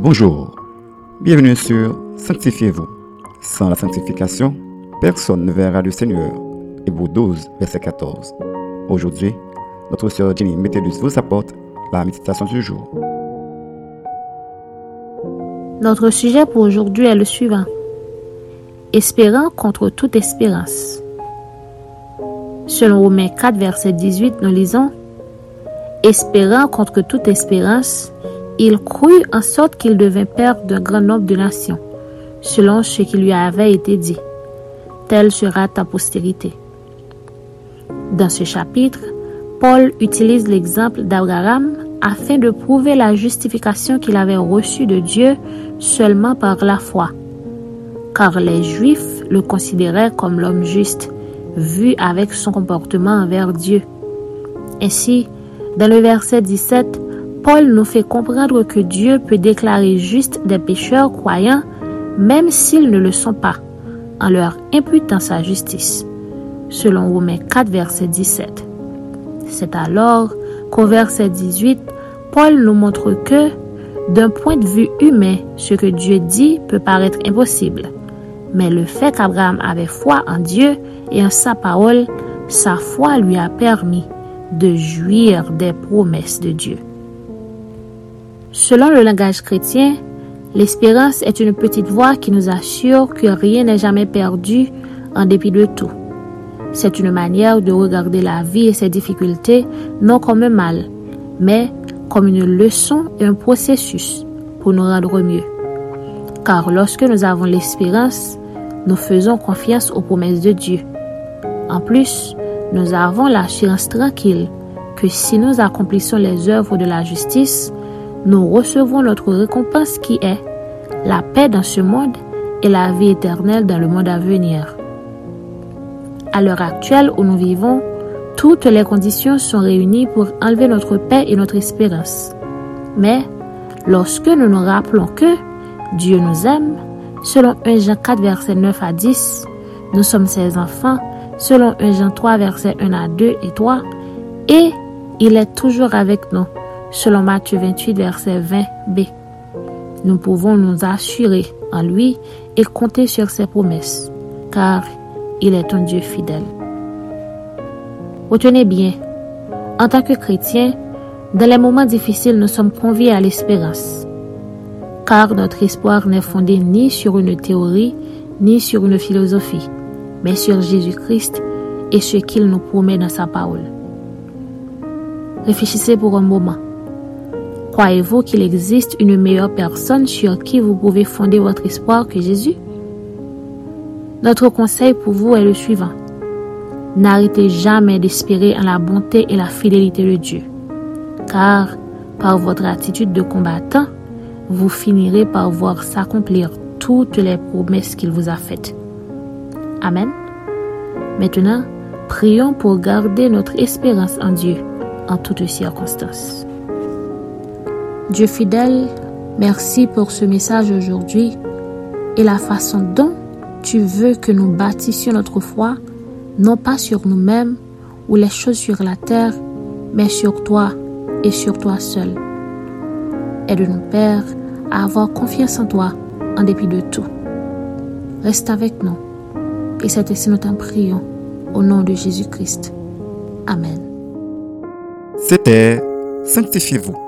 Bonjour, bienvenue sur Sanctifiez-vous. Sans la sanctification, personne ne verra le Seigneur. Hébreu 12, verset 14. Aujourd'hui, notre sœur Jenny Métellus vous apporte la méditation du jour. Notre sujet pour aujourd'hui est le suivant. Espérant contre toute espérance. Selon Romains 4, verset 18, nous lisons Espérant contre toute espérance, il crut en sorte qu'il devint père d'un grand nombre de nations, selon ce qui lui avait été dit. Telle sera ta postérité. Dans ce chapitre, Paul utilise l'exemple d'Abraham afin de prouver la justification qu'il avait reçue de Dieu seulement par la foi. Car les Juifs le considéraient comme l'homme juste, vu avec son comportement envers Dieu. Ainsi, dans le verset 17, Paul nous fait comprendre que Dieu peut déclarer juste des pécheurs croyants même s'ils ne le sont pas, en leur imputant sa justice. Selon Romains 4, verset 17. C'est alors qu'au verset 18, Paul nous montre que, d'un point de vue humain, ce que Dieu dit peut paraître impossible. Mais le fait qu'Abraham avait foi en Dieu et en sa parole, sa foi lui a permis de jouir des promesses de Dieu. Selon le langage chrétien, l'espérance est une petite voix qui nous assure que rien n'est jamais perdu en dépit de tout. C'est une manière de regarder la vie et ses difficultés non comme un mal, mais comme une leçon et un processus pour nous rendre mieux. Car lorsque nous avons l'espérance, nous faisons confiance aux promesses de Dieu. En plus, nous avons l'assurance tranquille que si nous accomplissons les œuvres de la justice, nous recevons notre récompense qui est la paix dans ce monde et la vie éternelle dans le monde à venir. À l'heure actuelle où nous vivons, toutes les conditions sont réunies pour enlever notre paix et notre espérance. Mais lorsque nous nous rappelons que Dieu nous aime, selon 1 Jean 4 verset 9 à 10, nous sommes ses enfants selon 1 Jean 3, verset 1 à 2 et 3, et il est toujours avec nous, selon Matthieu 28, verset 20b. Nous pouvons nous assurer en lui et compter sur ses promesses, car il est un Dieu fidèle. Retenez bien, en tant que chrétiens, dans les moments difficiles, nous sommes conviés à l'espérance, car notre espoir n'est fondé ni sur une théorie, ni sur une philosophie, mais sur Jésus-Christ et ce qu'il nous promet dans sa parole. Réfléchissez pour un moment. Croyez-vous qu'il existe une meilleure personne sur qui vous pouvez fonder votre espoir que Jésus? Notre conseil pour vous est le suivant. N'arrêtez jamais d'espérer en la bonté et la fidélité de Dieu, car par votre attitude de combattant, vous finirez par voir s'accomplir toutes les promesses qu'il vous a faites. Amen. Maintenant, prions pour garder notre espérance en Dieu en toutes circonstances. Dieu fidèle, merci pour ce message aujourd'hui et la façon dont tu veux que nous bâtissions notre foi, non pas sur nous-mêmes ou les choses sur la terre, mais sur toi et sur toi seul. Aide-nous, Père, à avoir confiance en toi en dépit de tout. Reste avec nous et c'est ainsi nous t'en prions au nom de Jésus-Christ. Amen. C'était Sanctifiez-vous.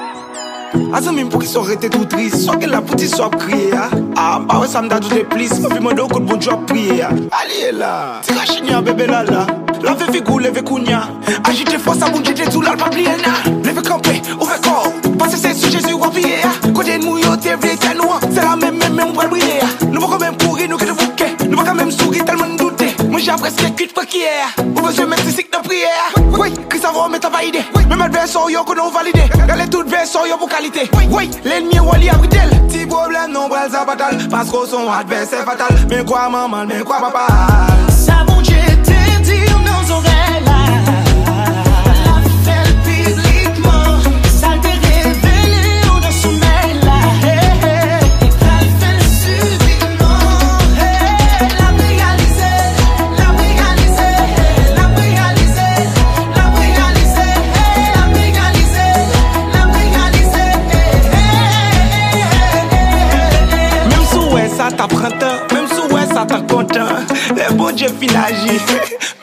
Azen mim pou ki so rete tout tris So ke la pouti so ap kriye ya. Ah, A mba we sam da samda doute plis. Mwen fi mwen do kout bonjou ap priye ya. Aliye la. Ti Tira chinya bebe la la lala Lave figou leve kounya. Ajite fosa bonjite tout lal pa pliye na. Leve kampe ouve kor. Pase se sou jesu wapiye ya. Kote nou yo te vle ten wan Se la men men men mwen priye ya. Doute Mwen ja preske kit pa kiye ya Ou bezwe men si sik de ya Oui, Chris avon men ta pa ide Men met verso yo konon valide Gale tout verso yo pou kalite Oui, l'ennemi wali abritel Ti problem non bre bal sa patal Pasko son adverse fatal. Men kwa maman, men kwa papa? bon Dje finaji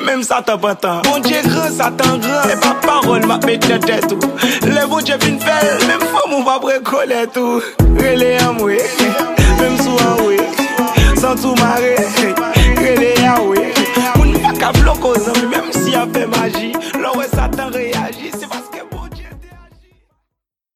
Mem sa ta patan Bon Dje gran sa tan gran E pa parol ma met nan tet ou Le bon Dje fin fel Mem fom ou pa pre kolet ou Rele amwe Mem sou anwe San tou mare